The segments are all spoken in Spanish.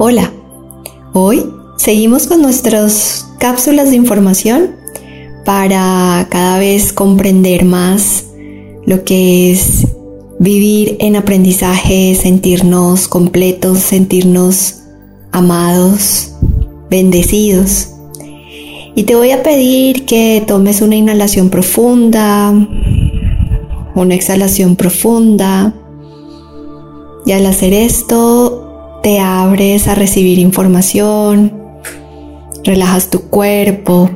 Hola, hoy seguimos con nuestras cápsulas de información para cada vez comprender más lo que es vivir en aprendizaje, sentirnos completos, sentirnos amados, bendecidos. Y te voy a pedir que tomes una inhalación profunda, una exhalación profunda. Y al hacer esto, te abres a recibir información, relajas tu cuerpo,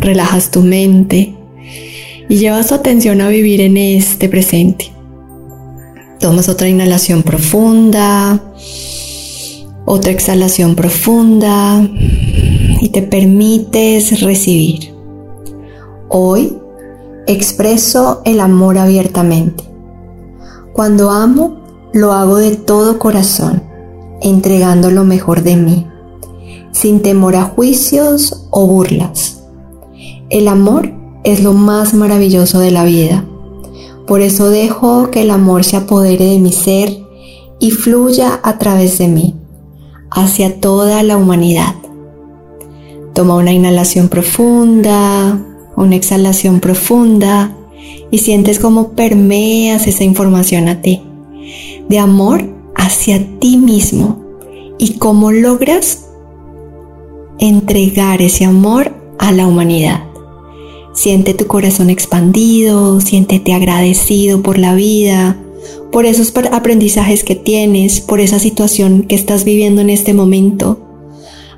relajas tu mente y llevas tu atención a vivir en este presente. Tomas otra inhalación profunda, otra exhalación profunda y te permites recibir. Hoy expreso el amor abiertamente. Cuando amo, lo hago de todo corazón entregando lo mejor de mí, sin temor a juicios o burlas. El amor es lo más maravilloso de la vida. Por eso dejo que el amor se apodere de mi ser y fluya a través de mí, hacia toda la humanidad. Toma una inhalación profunda, una exhalación profunda y sientes cómo permeas esa información a ti. De amor hacia ti mismo y cómo logras entregar ese amor a la humanidad. Siente tu corazón expandido, siéntete agradecido por la vida, por esos aprendizajes que tienes, por esa situación que estás viviendo en este momento.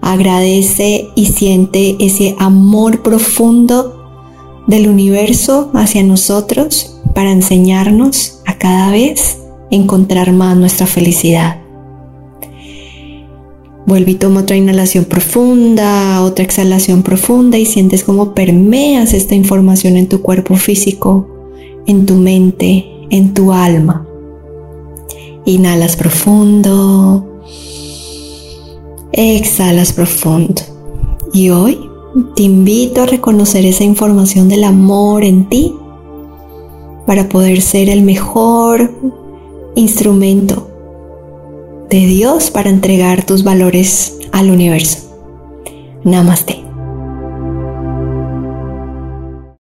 Agradece y siente ese amor profundo del universo hacia nosotros para enseñarnos a cada vez encontrar más nuestra felicidad. Vuelve y toma otra inhalación profunda, otra exhalación profunda y sientes cómo permeas esta información en tu cuerpo físico, en tu mente, en tu alma. Inhalas profundo, exhalas profundo. Y hoy te invito a reconocer esa información del amor en ti para poder ser el mejor instrumento de Dios para entregar tus valores al universo. Namaste.